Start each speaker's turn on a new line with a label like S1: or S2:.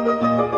S1: Música